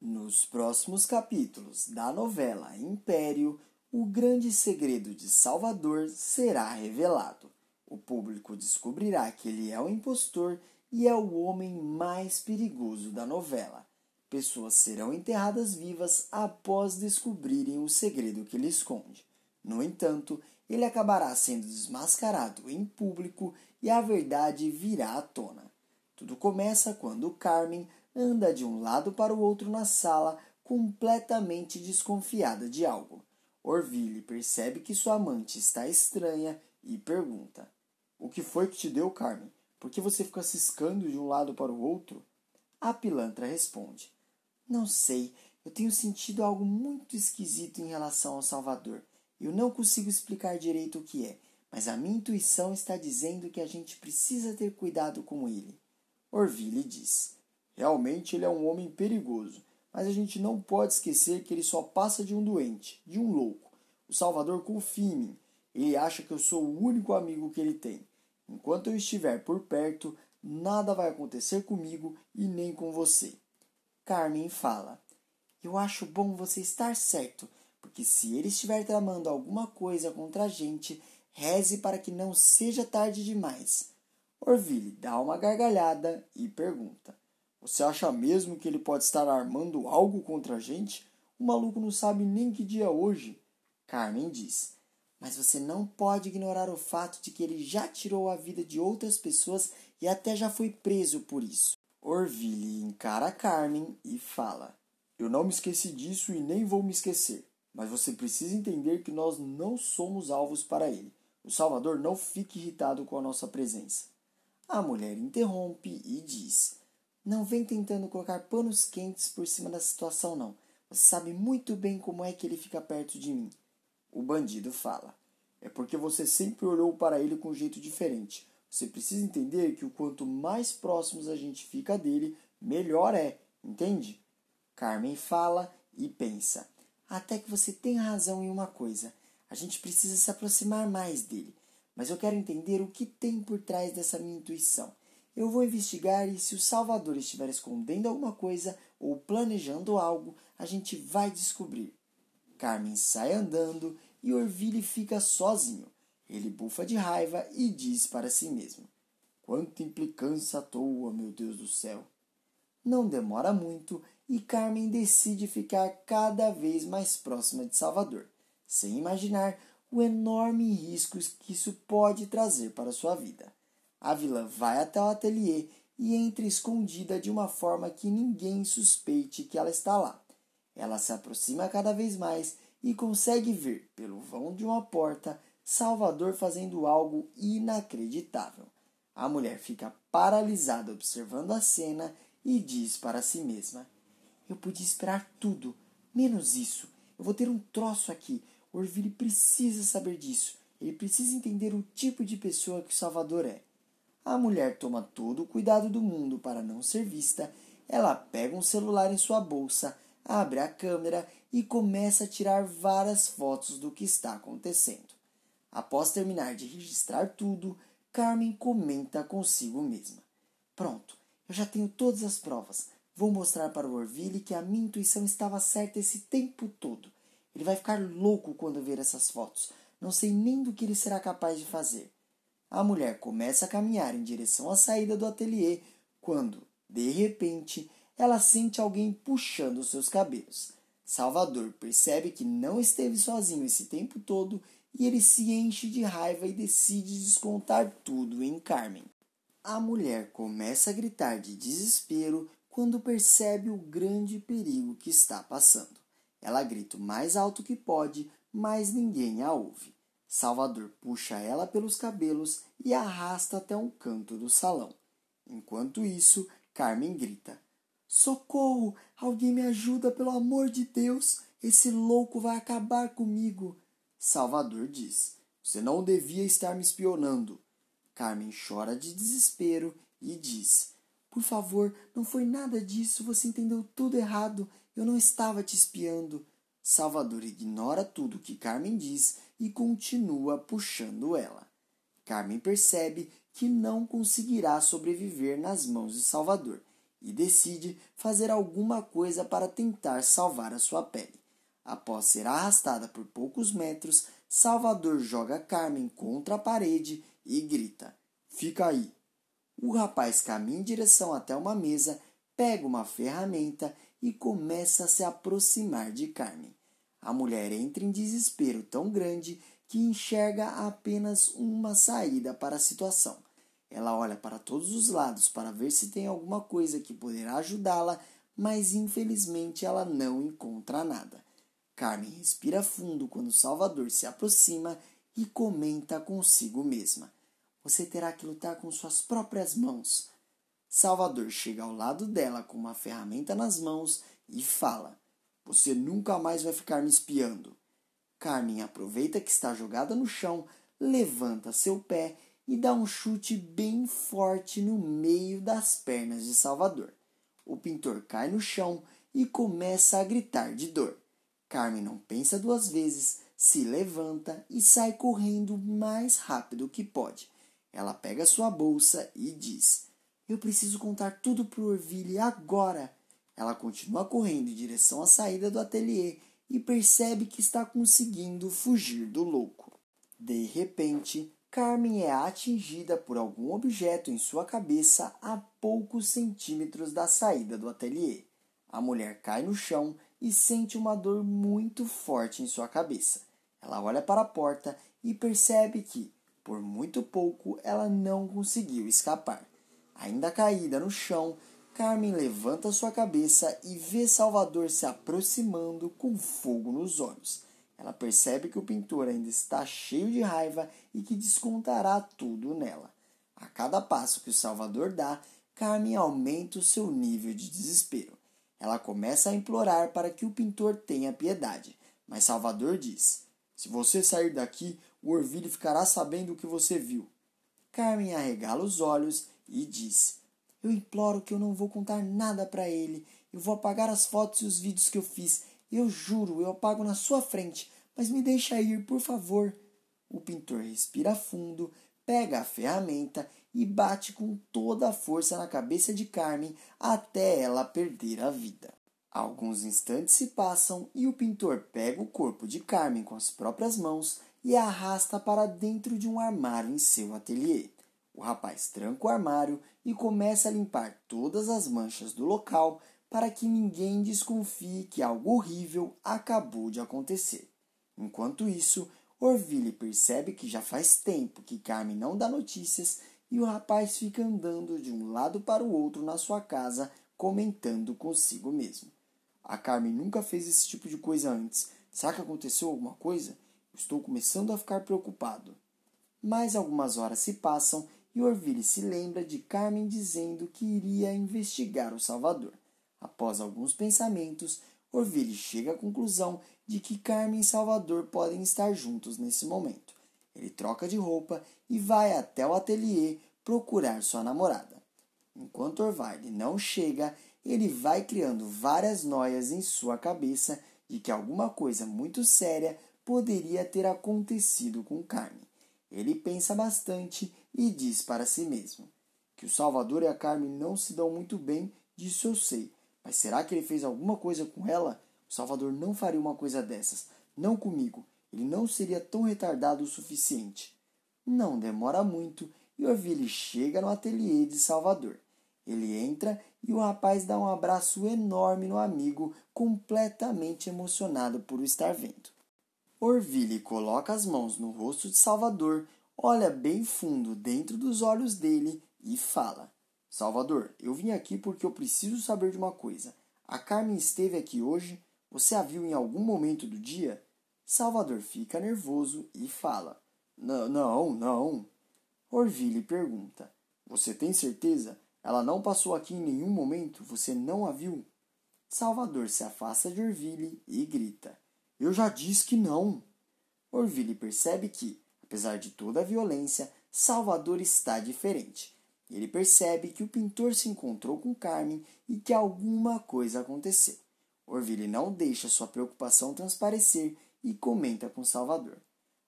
Nos próximos capítulos da novela Império, o grande segredo de Salvador será revelado. O público descobrirá que ele é o impostor e é o homem mais perigoso da novela. Pessoas serão enterradas vivas após descobrirem o segredo que ele esconde. No entanto, ele acabará sendo desmascarado em público e a verdade virá à tona. Tudo começa quando Carmen anda de um lado para o outro na sala, completamente desconfiada de algo. Orville percebe que sua amante está estranha e pergunta: O que foi que te deu, Carmen? Por que você fica ciscando de um lado para o outro? A pilantra responde: Não sei, eu tenho sentido algo muito esquisito em relação ao Salvador. Eu não consigo explicar direito o que é, mas a minha intuição está dizendo que a gente precisa ter cuidado com ele. Orville diz: Realmente ele é um homem perigoso, mas a gente não pode esquecer que ele só passa de um doente, de um louco. O Salvador confia em mim. Ele acha que eu sou o único amigo que ele tem. Enquanto eu estiver por perto, nada vai acontecer comigo e nem com você. Carmen fala: Eu acho bom você estar certo, porque se ele estiver tramando alguma coisa contra a gente, reze para que não seja tarde demais. Orville dá uma gargalhada e pergunta: você acha mesmo que ele pode estar armando algo contra a gente? O maluco não sabe nem que dia é hoje. Carmen diz: Mas você não pode ignorar o fato de que ele já tirou a vida de outras pessoas e até já foi preso por isso. Orville encara Carmen e fala: Eu não me esqueci disso e nem vou me esquecer. Mas você precisa entender que nós não somos alvos para ele. O Salvador não fique irritado com a nossa presença. A mulher interrompe e diz: não vem tentando colocar panos quentes por cima da situação, não. Você sabe muito bem como é que ele fica perto de mim. O bandido fala. É porque você sempre olhou para ele com um jeito diferente. Você precisa entender que o quanto mais próximos a gente fica dele, melhor é, entende? Carmen fala e pensa. Até que você tem razão em uma coisa. A gente precisa se aproximar mais dele. Mas eu quero entender o que tem por trás dessa minha intuição. Eu vou investigar e se o Salvador estiver escondendo alguma coisa ou planejando algo, a gente vai descobrir. Carmen sai andando e Orville fica sozinho. Ele bufa de raiva e diz para si mesmo: Quanta implicância à toa, meu Deus do céu! Não demora muito e Carmen decide ficar cada vez mais próxima de Salvador, sem imaginar o enorme risco que isso pode trazer para sua vida. A vilã vai até o ateliê e entra escondida de uma forma que ninguém suspeite que ela está lá. Ela se aproxima cada vez mais e consegue ver, pelo vão de uma porta, Salvador fazendo algo inacreditável. A mulher fica paralisada observando a cena e diz para si mesma: Eu podia esperar tudo, menos isso. Eu vou ter um troço aqui. Orville precisa saber disso. Ele precisa entender o tipo de pessoa que Salvador é. A mulher toma todo o cuidado do mundo para não ser vista. Ela pega um celular em sua bolsa, abre a câmera e começa a tirar várias fotos do que está acontecendo. Após terminar de registrar tudo, Carmen comenta consigo mesma: Pronto, eu já tenho todas as provas. Vou mostrar para o Orville que a minha intuição estava certa esse tempo todo. Ele vai ficar louco quando ver essas fotos. Não sei nem do que ele será capaz de fazer. A mulher começa a caminhar em direção à saída do ateliê quando, de repente, ela sente alguém puxando seus cabelos. Salvador percebe que não esteve sozinho esse tempo todo e ele se enche de raiva e decide descontar tudo em Carmen. A mulher começa a gritar de desespero quando percebe o grande perigo que está passando. Ela grita o mais alto que pode, mas ninguém a ouve. Salvador puxa ela pelos cabelos e arrasta até um canto do salão. Enquanto isso, Carmen grita: Socorro! Alguém me ajuda, pelo amor de Deus! Esse louco vai acabar comigo! Salvador diz: Você não devia estar me espionando. Carmen chora de desespero e diz: Por favor, não foi nada disso, você entendeu tudo errado. Eu não estava te espiando. Salvador ignora tudo que Carmen diz e continua puxando ela. Carmen percebe que não conseguirá sobreviver nas mãos de Salvador e decide fazer alguma coisa para tentar salvar a sua pele. Após ser arrastada por poucos metros, Salvador joga Carmen contra a parede e grita: Fica aí! O rapaz caminha em direção até uma mesa, pega uma ferramenta e começa a se aproximar de Carmen. A mulher entra em desespero tão grande que enxerga apenas uma saída para a situação. Ela olha para todos os lados para ver se tem alguma coisa que poderá ajudá-la, mas infelizmente ela não encontra nada. Carmen respira fundo quando Salvador se aproxima e comenta consigo mesma: Você terá que lutar com suas próprias mãos. Salvador chega ao lado dela com uma ferramenta nas mãos e fala: Você nunca mais vai ficar me espiando. Carmen aproveita que está jogada no chão, levanta seu pé e dá um chute bem forte no meio das pernas de Salvador. O pintor cai no chão e começa a gritar de dor. Carmen não pensa duas vezes, se levanta e sai correndo o mais rápido que pode. Ela pega sua bolsa e diz: Eu preciso contar tudo para o Orville agora. Ela continua correndo em direção à saída do ateliê e percebe que está conseguindo fugir do louco. De repente, Carmen é atingida por algum objeto em sua cabeça a poucos centímetros da saída do ateliê. A mulher cai no chão e sente uma dor muito forte em sua cabeça. Ela olha para a porta e percebe que, por muito pouco, ela não conseguiu escapar. Ainda caída no chão, Carmen levanta sua cabeça e vê Salvador se aproximando com fogo nos olhos. Ela percebe que o pintor ainda está cheio de raiva e que descontará tudo nela. A cada passo que o Salvador dá, Carmen aumenta o seu nível de desespero. Ela começa a implorar para que o pintor tenha piedade, mas Salvador diz: Se você sair daqui, o Orville ficará sabendo o que você viu. Carmen arregala os olhos e diz: eu imploro que eu não vou contar nada para ele. Eu vou apagar as fotos e os vídeos que eu fiz. Eu juro, eu apago na sua frente. Mas me deixa ir, por favor. O pintor respira fundo, pega a ferramenta e bate com toda a força na cabeça de Carmen até ela perder a vida. Alguns instantes se passam e o pintor pega o corpo de Carmen com as próprias mãos e a arrasta para dentro de um armário em seu ateliê. O rapaz tranca o armário e começa a limpar todas as manchas do local para que ninguém desconfie que algo horrível acabou de acontecer. Enquanto isso, Orville percebe que já faz tempo que Carmen não dá notícias e o rapaz fica andando de um lado para o outro na sua casa, comentando consigo mesmo. A Carmen nunca fez esse tipo de coisa antes. Será que aconteceu alguma coisa? Estou começando a ficar preocupado. Mais algumas horas se passam e Orville se lembra de Carmen dizendo que iria investigar o Salvador. Após alguns pensamentos, Orville chega à conclusão de que Carmen e Salvador podem estar juntos nesse momento. Ele troca de roupa e vai até o ateliê procurar sua namorada. Enquanto Orville não chega, ele vai criando várias noias em sua cabeça de que alguma coisa muito séria poderia ter acontecido com Carmen. Ele pensa bastante e diz para si mesmo: Que o Salvador e a Carmen não se dão muito bem, disso eu sei. Mas será que ele fez alguma coisa com ela? O Salvador não faria uma coisa dessas. Não comigo. Ele não seria tão retardado o suficiente. Não demora muito e Orville chega no ateliê de Salvador. Ele entra e o rapaz dá um abraço enorme no amigo, completamente emocionado por o estar vendo. Orville coloca as mãos no rosto de Salvador, olha bem fundo dentro dos olhos dele e fala: Salvador, eu vim aqui porque eu preciso saber de uma coisa. A Carmen esteve aqui hoje? Você a viu em algum momento do dia? Salvador fica nervoso e fala: Não, não. Orville pergunta: Você tem certeza? Ela não passou aqui em nenhum momento? Você não a viu? Salvador se afasta de Orville e grita: Eu já disse que não. Orville percebe que, apesar de toda a violência, Salvador está diferente. Ele percebe que o pintor se encontrou com Carmen e que alguma coisa aconteceu. Orville não deixa sua preocupação transparecer e comenta com Salvador.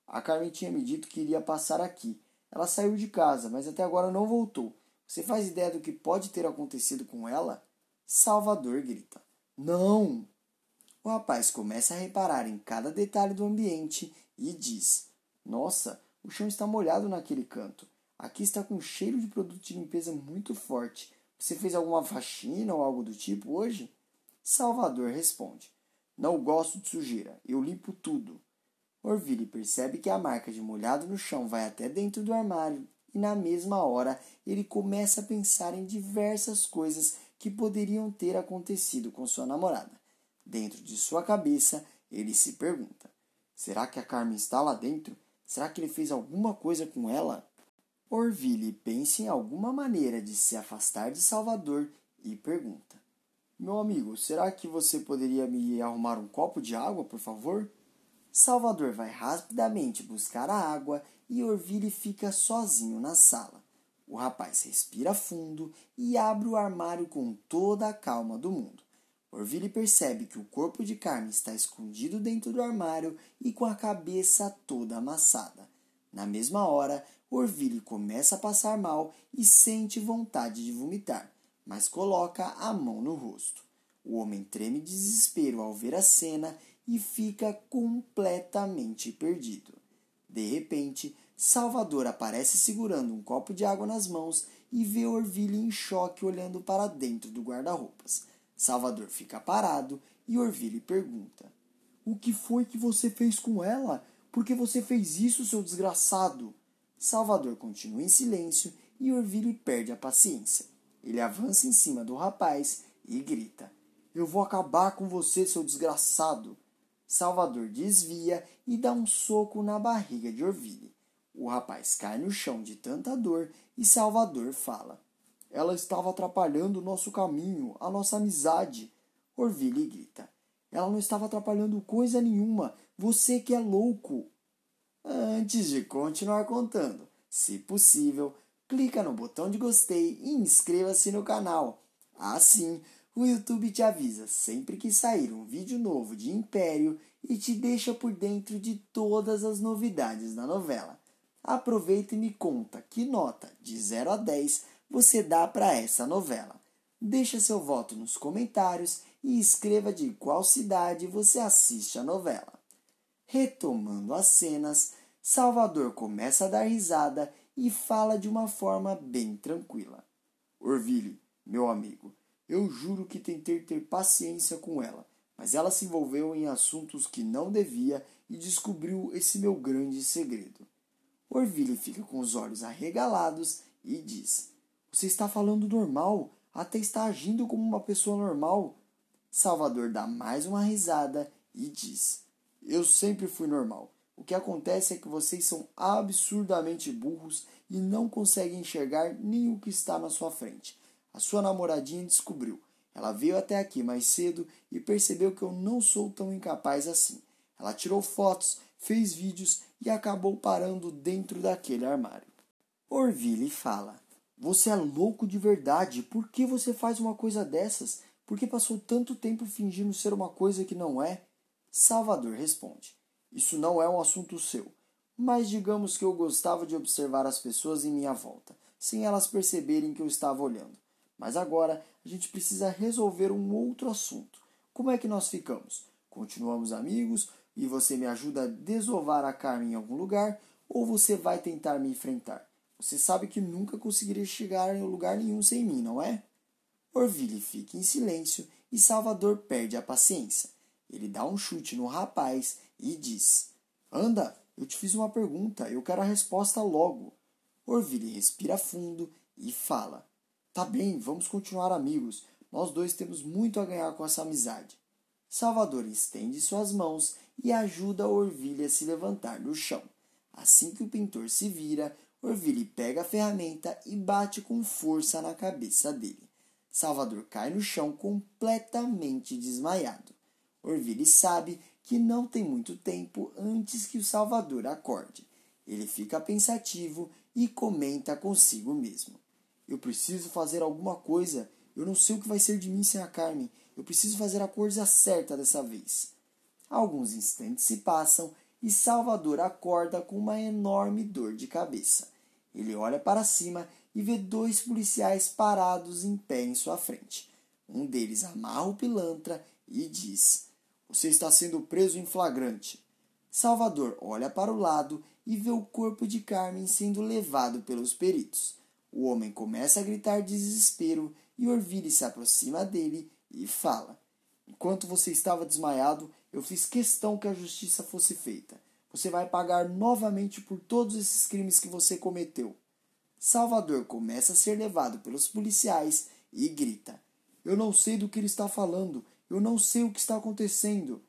A Carmen tinha me dito que iria passar aqui. Ela saiu de casa, mas até agora não voltou. Você faz ideia do que pode ter acontecido com ela? Salvador grita: Não! O rapaz começa a reparar em cada detalhe do ambiente e diz: Nossa, o chão está molhado naquele canto. Aqui está com cheiro de produto de limpeza muito forte. Você fez alguma faxina ou algo do tipo hoje? Salvador responde: Não gosto de sujeira, eu limpo tudo. Orville percebe que a marca de molhado no chão vai até dentro do armário e, na mesma hora, ele começa a pensar em diversas coisas que poderiam ter acontecido com sua namorada. Dentro de sua cabeça, ele se pergunta: será que a Carmen está lá dentro? Será que ele fez alguma coisa com ela? Orville pensa em alguma maneira de se afastar de Salvador e pergunta: Meu amigo, será que você poderia me arrumar um copo de água, por favor? Salvador vai rapidamente buscar a água e Orville fica sozinho na sala. O rapaz respira fundo e abre o armário com toda a calma do mundo. Orville percebe que o corpo de Carmen está escondido dentro do armário e com a cabeça toda amassada. Na mesma hora, Orville começa a passar mal e sente vontade de vomitar, mas coloca a mão no rosto. O homem treme de desespero ao ver a cena e fica completamente perdido. De repente, Salvador aparece segurando um copo de água nas mãos e vê Orville em choque olhando para dentro do guarda-roupas. Salvador fica parado e Orville pergunta: O que foi que você fez com ela? Por que você fez isso, seu desgraçado? Salvador continua em silêncio e Orville perde a paciência. Ele avança em cima do rapaz e grita: Eu vou acabar com você, seu desgraçado! Salvador desvia e dá um soco na barriga de Orville. O rapaz cai no chão de tanta dor e Salvador fala: Ela estava atrapalhando o nosso caminho, a nossa amizade. Orville grita: Ela não estava atrapalhando coisa nenhuma. Você que é louco. Antes de continuar contando, se possível, clica no botão de gostei e inscreva-se no canal. Assim, o YouTube te avisa sempre que sair um vídeo novo de Império e te deixa por dentro de todas as novidades da novela. Aproveita e me conta que nota de 0 a 10 você dá para essa novela. Deixa seu voto nos comentários e escreva de qual cidade você assiste a novela. Retomando as cenas, Salvador começa a dar risada e fala de uma forma bem tranquila. Orville, meu amigo, eu juro que tentei ter paciência com ela, mas ela se envolveu em assuntos que não devia e descobriu esse meu grande segredo. Orville fica com os olhos arregalados e diz: Você está falando normal, até está agindo como uma pessoa normal. Salvador dá mais uma risada e diz: eu sempre fui normal. O que acontece é que vocês são absurdamente burros e não conseguem enxergar nem o que está na sua frente. A sua namoradinha descobriu. Ela veio até aqui mais cedo e percebeu que eu não sou tão incapaz assim. Ela tirou fotos, fez vídeos e acabou parando dentro daquele armário. Orville fala: Você é louco de verdade. Por que você faz uma coisa dessas? Por que passou tanto tempo fingindo ser uma coisa que não é? Salvador responde: Isso não é um assunto seu, mas digamos que eu gostava de observar as pessoas em minha volta, sem elas perceberem que eu estava olhando. Mas agora a gente precisa resolver um outro assunto. Como é que nós ficamos? Continuamos amigos e você me ajuda a desovar a Carmen em algum lugar ou você vai tentar me enfrentar? Você sabe que nunca conseguiria chegar em lugar nenhum sem mim, não é? Orville fica em silêncio e Salvador perde a paciência. Ele dá um chute no rapaz e diz: Anda, eu te fiz uma pergunta, eu quero a resposta logo. Orville respira fundo e fala: Tá bem, vamos continuar amigos. Nós dois temos muito a ganhar com essa amizade. Salvador estende suas mãos e ajuda Orville a se levantar do chão. Assim que o pintor se vira, Orville pega a ferramenta e bate com força na cabeça dele. Salvador cai no chão completamente desmaiado. Orville sabe que não tem muito tempo antes que o Salvador acorde. Ele fica pensativo e comenta consigo mesmo: Eu preciso fazer alguma coisa. Eu não sei o que vai ser de mim sem a Carmen. Eu preciso fazer a coisa certa dessa vez. Alguns instantes se passam e Salvador acorda com uma enorme dor de cabeça. Ele olha para cima e vê dois policiais parados em pé em sua frente. Um deles amarra o pilantra e diz: Você está sendo preso em flagrante. Salvador olha para o lado e vê o corpo de Carmen sendo levado pelos peritos. O homem começa a gritar de desespero e Orville se aproxima dele e fala: Enquanto você estava desmaiado, eu fiz questão que a justiça fosse feita. Você vai pagar novamente por todos esses crimes que você cometeu. Salvador começa a ser levado pelos policiais e grita: Eu não sei do que ele está falando. Eu não sei o que está acontecendo.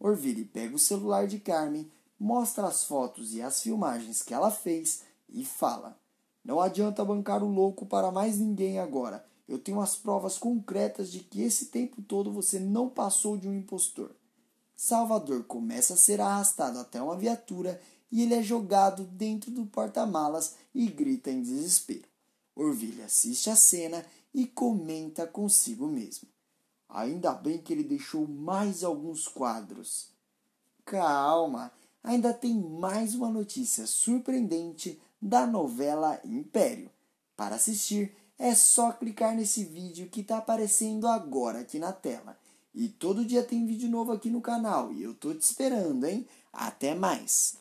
Orville pega o celular de Carmen, mostra as fotos e as filmagens que ela fez e fala: Não adianta bancar o louco para mais ninguém agora. Eu tenho as provas concretas de que esse tempo todo você não passou de um impostor. Salvador começa a ser arrastado até uma viatura e ele é jogado dentro do porta-malas e grita em desespero. Orvilha assiste a cena e comenta consigo mesmo. Ainda bem que ele deixou mais alguns quadros. Calma, ainda tem mais uma notícia surpreendente da novela Império. Para assistir, é só clicar nesse vídeo que está aparecendo agora aqui na tela. E todo dia tem vídeo novo aqui no canal e eu tô te esperando, hein? Até mais!